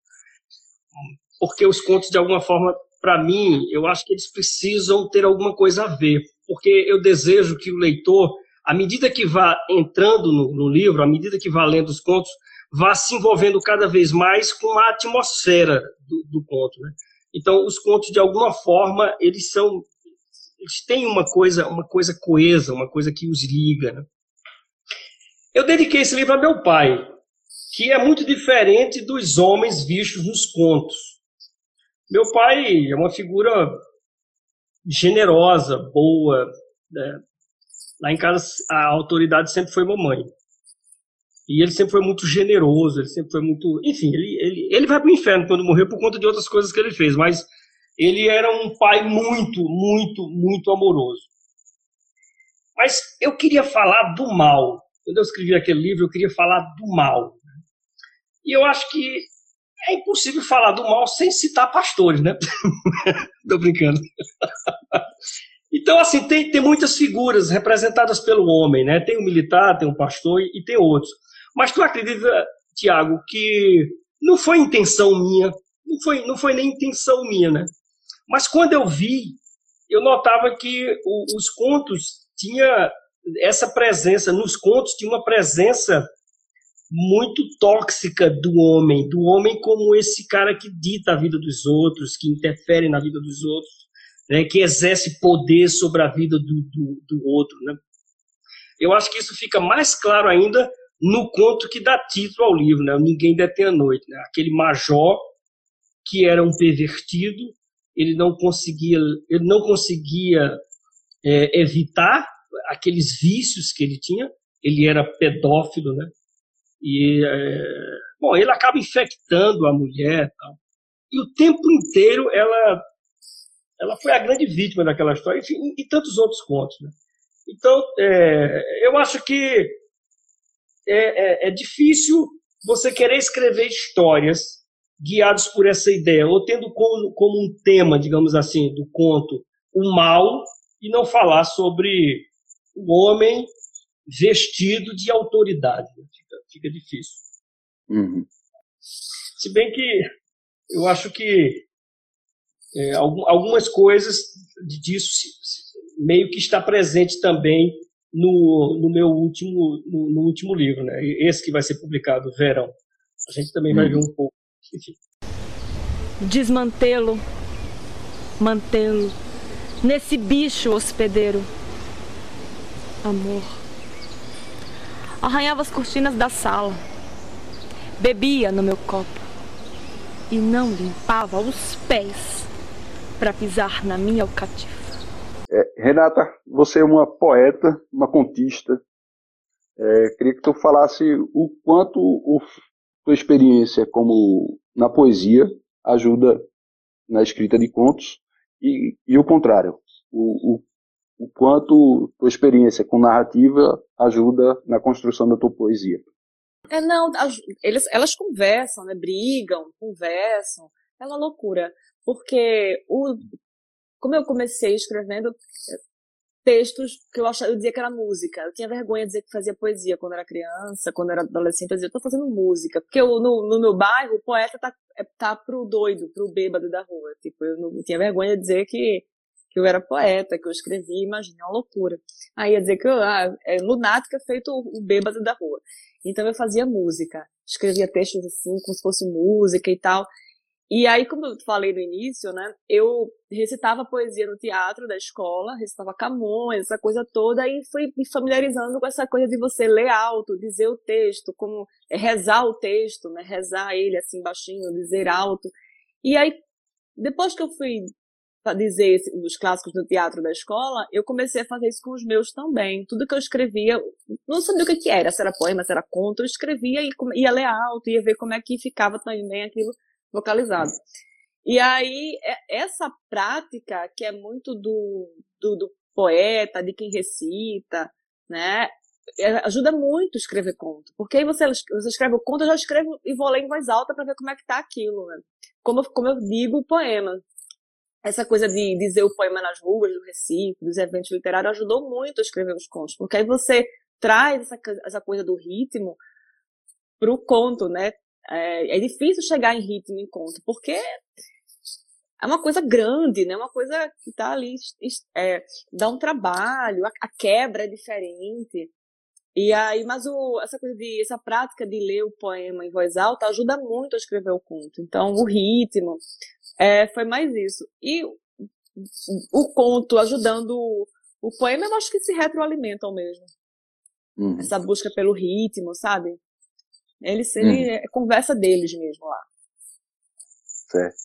[SPEAKER 3] Porque os contos, de alguma forma, para mim, eu acho que eles precisam ter alguma coisa a ver. Porque eu desejo que o leitor à medida que vá entrando no, no livro, à medida que vá lendo os contos, vá se envolvendo cada vez mais com a atmosfera do, do conto. Né? Então, os contos, de alguma forma, eles são. Eles têm uma coisa, uma coisa coesa, uma coisa que os liga. Né? Eu dediquei esse livro a meu pai, que é muito diferente dos homens vistos nos contos. Meu pai é uma figura generosa, boa, né? Lá em casa, a autoridade sempre foi mamãe. E ele sempre foi muito generoso, ele sempre foi muito. Enfim, ele, ele, ele vai para o inferno quando morreu por conta de outras coisas que ele fez, mas ele era um pai muito, muito, muito amoroso. Mas eu queria falar do mal. Quando eu escrevi aquele livro, eu queria falar do mal. E eu acho que é impossível falar do mal sem citar pastores, né? Tô brincando. Então, assim, tem, tem muitas figuras representadas pelo homem, né? Tem o militar, tem o pastor e, e tem outros. Mas tu acredita, Tiago, que não foi intenção minha, não foi, não foi nem intenção minha, né? Mas quando eu vi, eu notava que o, os contos tinha essa presença, nos contos tinha uma presença muito tóxica do homem, do homem como esse cara que dita a vida dos outros, que interfere na vida dos outros né, que exerce poder sobre a vida do, do, do outro. Né? Eu acho que isso fica mais claro ainda no conto que dá título ao livro, né? Ninguém detém a noite, né? Aquele major que era um pervertido, ele não conseguia, ele não conseguia é, evitar aqueles vícios que ele tinha. Ele era pedófilo, né? E é, bom, ele acaba infectando a mulher, tal. E o tempo inteiro ela ela foi a grande vítima daquela história, enfim, e tantos outros contos. Né? Então, é, eu acho que é, é, é, difícil você querer escrever histórias guiados por essa ideia, ou tendo como, como um tema, digamos assim, do conto, o mal, e não falar sobre o homem vestido de autoridade. Fica, fica difícil.
[SPEAKER 4] Uhum.
[SPEAKER 3] Se bem que eu acho que é, algumas coisas disso meio que está presente também no, no meu último no, no, último livro, né? Esse que vai ser publicado, Verão. A gente também hum. vai ver um pouco.
[SPEAKER 2] Desmantê-lo, mantê-lo nesse bicho hospedeiro. Amor. Arranhava as cortinas da sala. Bebia no meu copo. E não limpava os pés para pisar na minha alcatifa.
[SPEAKER 4] É, Renata, você é uma poeta, uma contista. É, queria que tu falasse o quanto a tua experiência como na poesia ajuda na escrita de contos e, e o contrário. O, o, o quanto tua experiência com narrativa ajuda na construção da tua poesia.
[SPEAKER 2] É, não, eles, elas conversam, né? Brigam, conversam. É uma loucura. Porque o, como eu comecei escrevendo eh, textos que eu achava, eu dizia que era música. Eu tinha vergonha de dizer que fazia poesia quando era criança, quando era adolescente, eu dizia, eu tô fazendo música. Porque eu, no, no meu bairro, o poeta tá, é, tá pro doido, pro bêbado da rua. Tipo, eu não tinha vergonha de dizer que, que eu era poeta, que eu escrevia, imagina, uma loucura. Aí ia dizer que eu, ah, é lunática feito o bêbado da rua. Então eu fazia música. escrevia textos assim, como se fosse música e tal. E aí, como eu falei no início, né, eu recitava poesia no teatro da escola, recitava Camões, essa coisa toda, e fui me familiarizando com essa coisa de você ler alto, dizer o texto, como é, rezar o texto, né, rezar ele assim baixinho, dizer alto. E aí, depois que eu fui dizer os clássicos do teatro da escola, eu comecei a fazer isso com os meus também. Tudo que eu escrevia, não sabia o que, que era, se era poema, se era conto, eu escrevia e ia ler alto, ia ver como é que ficava também aquilo vocalizado. E aí, é, essa prática, que é muito do, do, do poeta, de quem recita, né, é, ajuda muito escrever conto. Porque aí você, você escreve o conto, eu já escrevo e vou ler em voz alta para ver como é que tá aquilo, né? Como, como eu digo o poema essa coisa de dizer o poema nas ruas, do Recife, dos eventos literários, ajudou muito a escrever os contos, porque aí você traz essa, essa coisa do ritmo para o conto, né? É, é, difícil chegar em ritmo em conto, porque é uma coisa grande, né? Uma coisa que está ali, é, dá um trabalho, a, a, quebra é diferente. E aí, mas o, essa coisa de, essa prática de ler o poema em voz alta ajuda muito a escrever o conto. Então, o ritmo, é, foi mais isso. E o conto ajudando o poema, eu acho que se retroalimentam mesmo. Uhum. Essa busca pelo ritmo, sabe? Eles, ele uhum. é conversa deles mesmo lá.
[SPEAKER 4] Certo.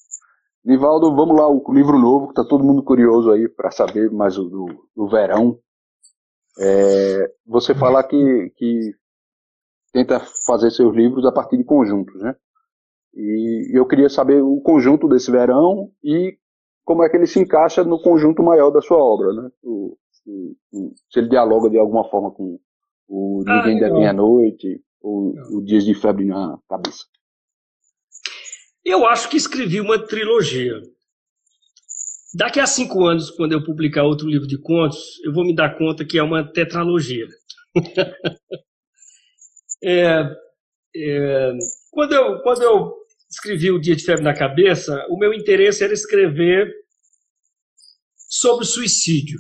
[SPEAKER 4] Nivaldo, vamos lá, o livro novo, que tá todo mundo curioso aí para saber mais do, do, verão. É, você fala que, que tenta fazer seus livros a partir de conjuntos, né? E eu queria saber o conjunto desse verão e como é que ele se encaixa no conjunto maior da sua obra, né? O, o, o, se ele dialoga de alguma forma com o ah, Ninguém ah, Deve à Noite, ou o Dias de Febre na Cabeça.
[SPEAKER 3] Eu acho que escrevi uma trilogia. Daqui a cinco anos, quando eu publicar outro livro de contos, eu vou me dar conta que é uma tetralogia. é, é, quando, eu, quando eu escrevi O Dia de Febre na Cabeça, o meu interesse era escrever sobre suicídio.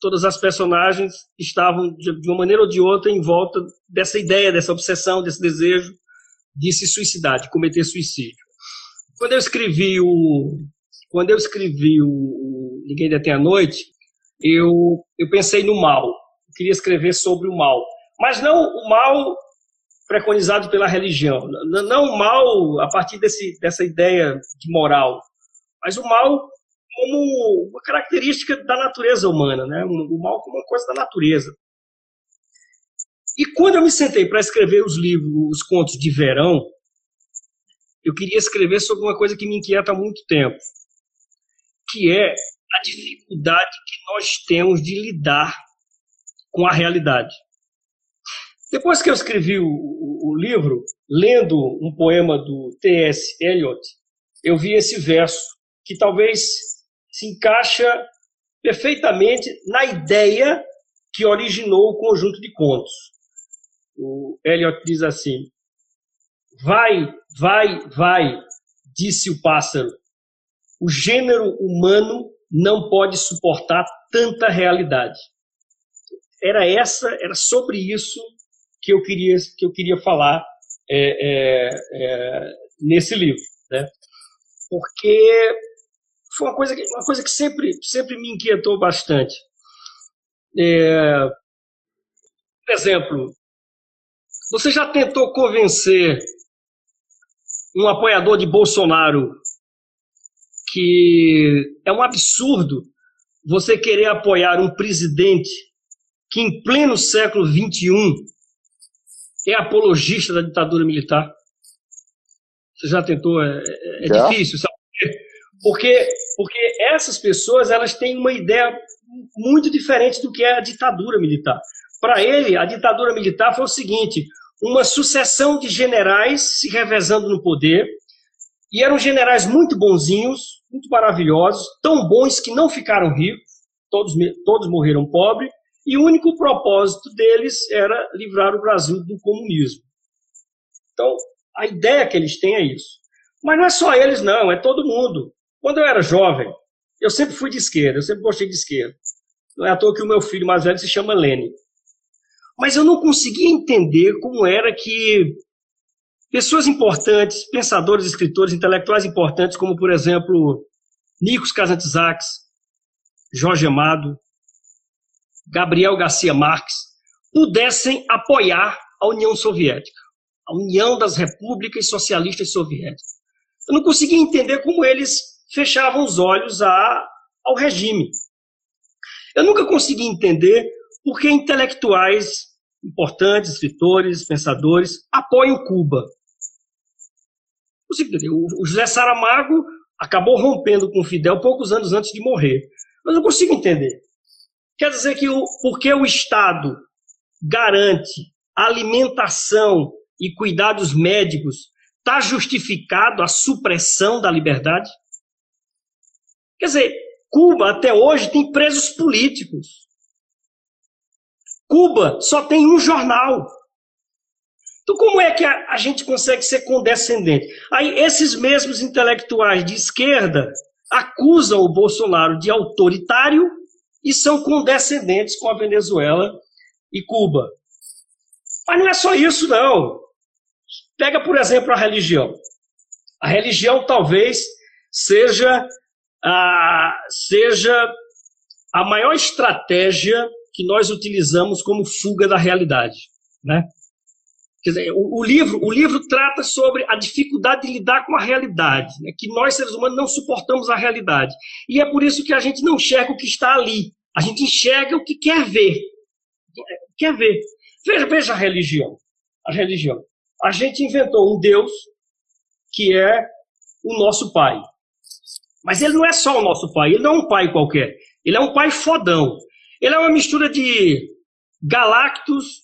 [SPEAKER 3] Todas as personagens estavam, de uma maneira ou de outra, em volta dessa ideia, dessa obsessão, desse desejo de se suicidar, de cometer suicídio. Quando eu escrevi o, quando eu escrevi o, Ninguém Detém a Noite, eu, eu pensei no mal. Eu queria escrever sobre o mal. Mas não o mal preconizado pela religião. Não o mal a partir desse, dessa ideia de moral, mas o mal como uma característica da natureza humana, né? o mal como uma coisa da natureza. E quando eu me sentei para escrever os livros, os contos de verão, eu queria escrever sobre uma coisa que me inquieta há muito tempo, que é a dificuldade que nós temos de lidar com a realidade. Depois que eu escrevi o, o, o livro, lendo um poema do T.S. Eliot, eu vi esse verso que talvez se encaixa perfeitamente na ideia que originou o conjunto de contos. O Eliot diz assim: Vai, vai, vai, disse o pássaro. O gênero humano não pode suportar tanta realidade. Era essa, era sobre isso que eu queria, que eu queria falar é, é, é, nesse livro, né? Porque foi uma coisa que, uma coisa que sempre, sempre me inquietou bastante. É, por exemplo, você já tentou convencer um apoiador de Bolsonaro que é um absurdo você querer apoiar um presidente que em pleno século XXI é apologista da ditadura militar? Você já tentou? É, é, é difícil, sabe? Porque, porque essas pessoas elas têm uma ideia muito diferente do que é a ditadura militar. Para ele, a ditadura militar foi o seguinte: uma sucessão de generais se revezando no poder, e eram generais muito bonzinhos, muito maravilhosos, tão bons que não ficaram ricos, todos, todos morreram pobres, e o único propósito deles era livrar o Brasil do comunismo. Então, a ideia que eles têm é isso. Mas não é só eles, não, é todo mundo. Quando eu era jovem, eu sempre fui de esquerda, eu sempre gostei de esquerda. Não é à toa que o meu filho mais velho se chama Lênin. Mas eu não conseguia entender como era que pessoas importantes, pensadores, escritores, intelectuais importantes, como, por exemplo, Nikos Kazantzakis, Jorge Amado, Gabriel Garcia Marques, pudessem apoiar a União Soviética, a União das Repúblicas Socialistas Soviéticas. Eu não conseguia entender como eles fechavam os olhos a, ao regime. Eu nunca consegui entender por que intelectuais importantes, escritores, pensadores, apoiam Cuba. O José Saramago acabou rompendo com Fidel poucos anos antes de morrer. Mas não consigo entender. Quer dizer que o, porque o Estado garante alimentação e cuidados médicos, está justificado a supressão da liberdade? Quer dizer, Cuba até hoje tem presos políticos. Cuba só tem um jornal. Então, como é que a, a, gente consegue ser condescendente? Aí, esses mesmos intelectuais de esquerda acusam o Bolsonaro de autoritário e são condescendentes com a Venezuela e Cuba. Mas não é só isso, não. Pega, por exemplo, a religião. A religião talvez seja a, seja a maior estratégia que nós utilizamos como fuga da realidade, né? Quer dizer, o, o, livro, o livro trata sobre a dificuldade de lidar com a realidade, né? que nós seres humanos não suportamos a realidade. E é por isso que a gente não enxerga o que está ali. A gente enxerga o que quer ver. Quer ver. Veja, veja a religião. A religião. A gente inventou um Deus que é o nosso pai. Mas ele não é só o nosso pai, ele não é um pai qualquer. Ele é um pai fodão. Ele é uma mistura de Galactus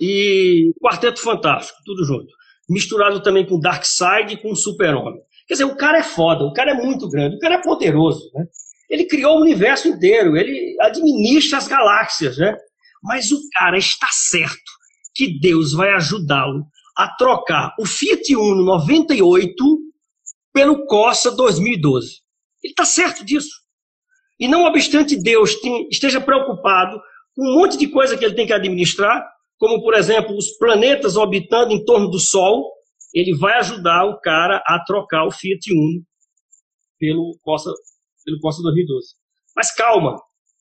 [SPEAKER 3] e Quarteto Fantástico, tudo junto. Misturado também com Darkseid e com Super-Homem. Quer dizer, o cara é foda, o cara é muito grande, o cara é poderoso, né? Ele criou o universo inteiro, ele administra as galáxias, né? Mas o cara está certo que Deus vai ajudá-lo a trocar o Fiat Uno 98 pelo Corsa 2012. Ele está certo disso. E não obstante Deus tem, esteja preocupado com um monte de coisa que ele tem que administrar, como, por exemplo, os planetas orbitando em torno do Sol, ele vai ajudar o cara a trocar o Fiat Uno pelo Corsa, pelo Corsa 2012. Mas calma,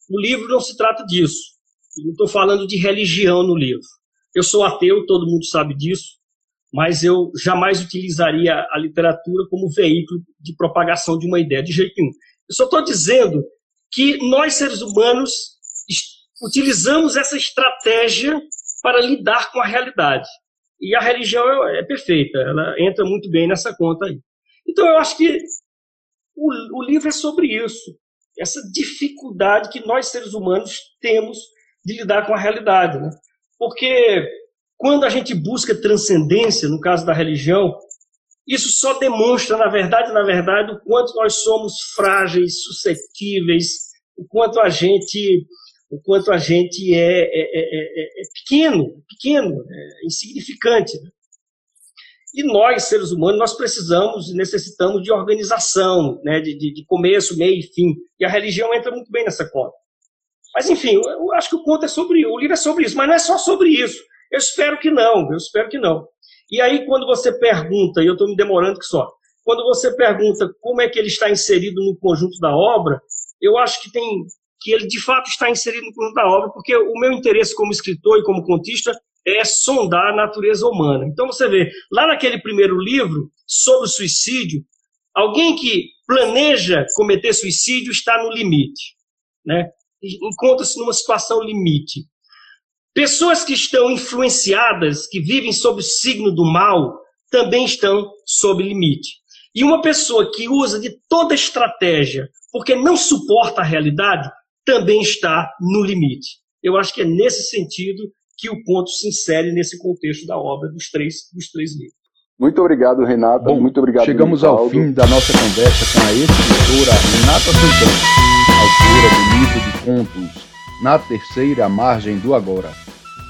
[SPEAKER 3] o livro não se trata disso. Eu não estou falando de religião no livro. Eu sou ateu, todo mundo sabe disso mas eu jamais utilizaria a literatura como veículo de propagação de uma ideia, de jeito nenhum. Eu só estou dizendo que nós, seres humanos, utilizamos essa estratégia para lidar com a realidade. E a religião é, é perfeita, ela entra muito bem nessa conta aí. Então, eu acho que o, o livro é sobre isso, essa dificuldade que nós, seres humanos, temos de lidar com a realidade. Né? Porque quando a gente busca transcendência, no caso da religião, isso só demonstra, na verdade, na verdade, o quanto nós somos frágeis, suscetíveis, o quanto a gente, o quanto a gente é, é, é, é pequeno, pequeno, é insignificante. Né? E nós, seres humanos, nós precisamos e necessitamos de organização, né? de, de, de começo, meio e fim. E a religião entra muito bem nessa conta. Mas, enfim, eu acho que o conto é sobre, o livro é sobre isso, mas não é só sobre isso. Eu espero que não, eu espero que não. E aí, quando você pergunta, e eu estou me demorando que só, quando você pergunta como é que ele está inserido no conjunto da obra, eu acho que tem que ele de fato está inserido no conjunto da obra, porque o meu interesse como escritor e como contista é sondar a natureza humana. Então você vê, lá naquele primeiro livro sobre o suicídio, alguém que planeja cometer suicídio está no limite, né? Encontra-se numa situação limite. Pessoas que estão influenciadas, que vivem sob o signo do mal, também estão sob limite. E uma pessoa que usa de toda estratégia porque não suporta a realidade, também está no limite. Eu acho que é nesse sentido que o conto se insere nesse contexto da obra dos três, dos três livros.
[SPEAKER 4] Muito obrigado, Renata.
[SPEAKER 1] Bom,
[SPEAKER 4] Muito obrigado,
[SPEAKER 1] Chegamos ao fim da nossa conversa com a escritora Renata Santana, autora do livro de contos Na Terceira Margem do Agora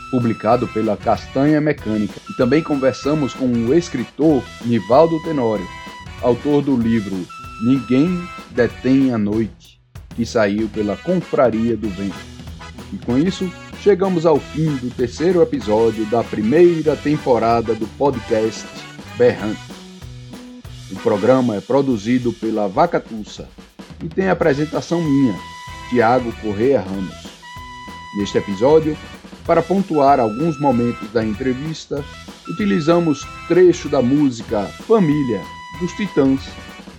[SPEAKER 1] publicado pela Castanha Mecânica. E também conversamos com o escritor Nivaldo Tenório, autor do livro Ninguém Detém a Noite, que saiu pela Confraria do Vento. E com isso, chegamos ao fim do terceiro episódio da primeira temporada do podcast Berrante. O programa é produzido pela Vaca Tussa e tem apresentação minha, Tiago Correia Ramos. Neste episódio, para pontuar alguns momentos da entrevista, utilizamos trecho da música Família dos Titãs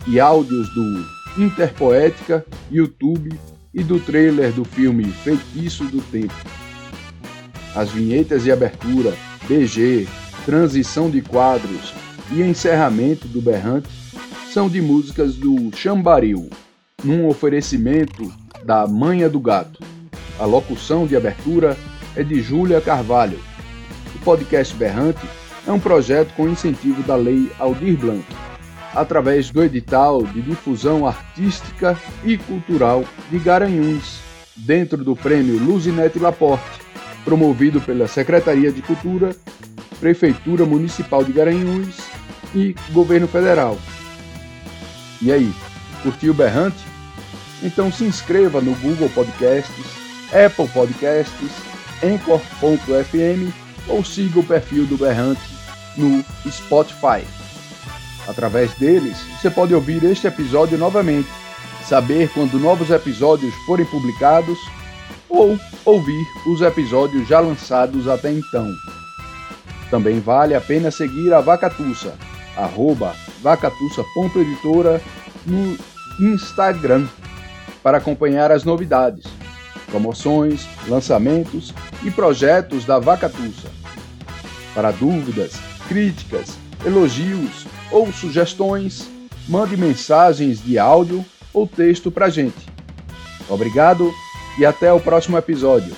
[SPEAKER 1] e áudios do Interpoética, YouTube e do trailer do filme Feitiço do Tempo. As vinhetas de abertura, BG, transição de quadros e encerramento do Berrante são de músicas do Chambaril, num oferecimento da Manha do Gato. A locução de abertura é de Júlia Carvalho. O podcast Berrante é um projeto com incentivo da Lei Aldir Blanc, através do edital de difusão artística e cultural de Garanhuns, dentro do prêmio Luzinete Laporte, promovido pela Secretaria de Cultura, Prefeitura Municipal de Garanhuns e Governo Federal. E aí, curtiu Berrante? Então se inscreva no Google Podcasts, Apple Podcasts, Anchor.fm ou siga o perfil do Berrante no Spotify. Através deles, você pode ouvir este episódio novamente, saber quando novos episódios forem publicados ou ouvir os episódios já lançados até então. Também vale a pena seguir a Vacatussa, arroba vacatussa.editora no Instagram para acompanhar as novidades, promoções, lançamentos e projetos da Vacatussa. Para dúvidas, críticas, elogios ou sugestões, mande mensagens de áudio ou texto para gente. Obrigado e até o próximo episódio.